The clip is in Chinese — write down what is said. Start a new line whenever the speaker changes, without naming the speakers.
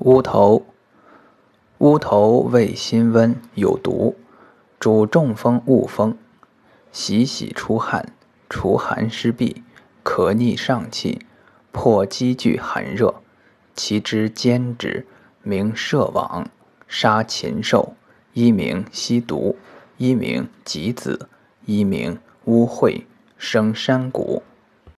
乌头，乌头味辛温，有毒，主中风、恶风，喜洗出汗，除寒湿痹，可逆上气，破积聚寒热。其枝坚直，名射网，杀禽兽。一名吸毒，一名棘子，一名乌秽，生山谷。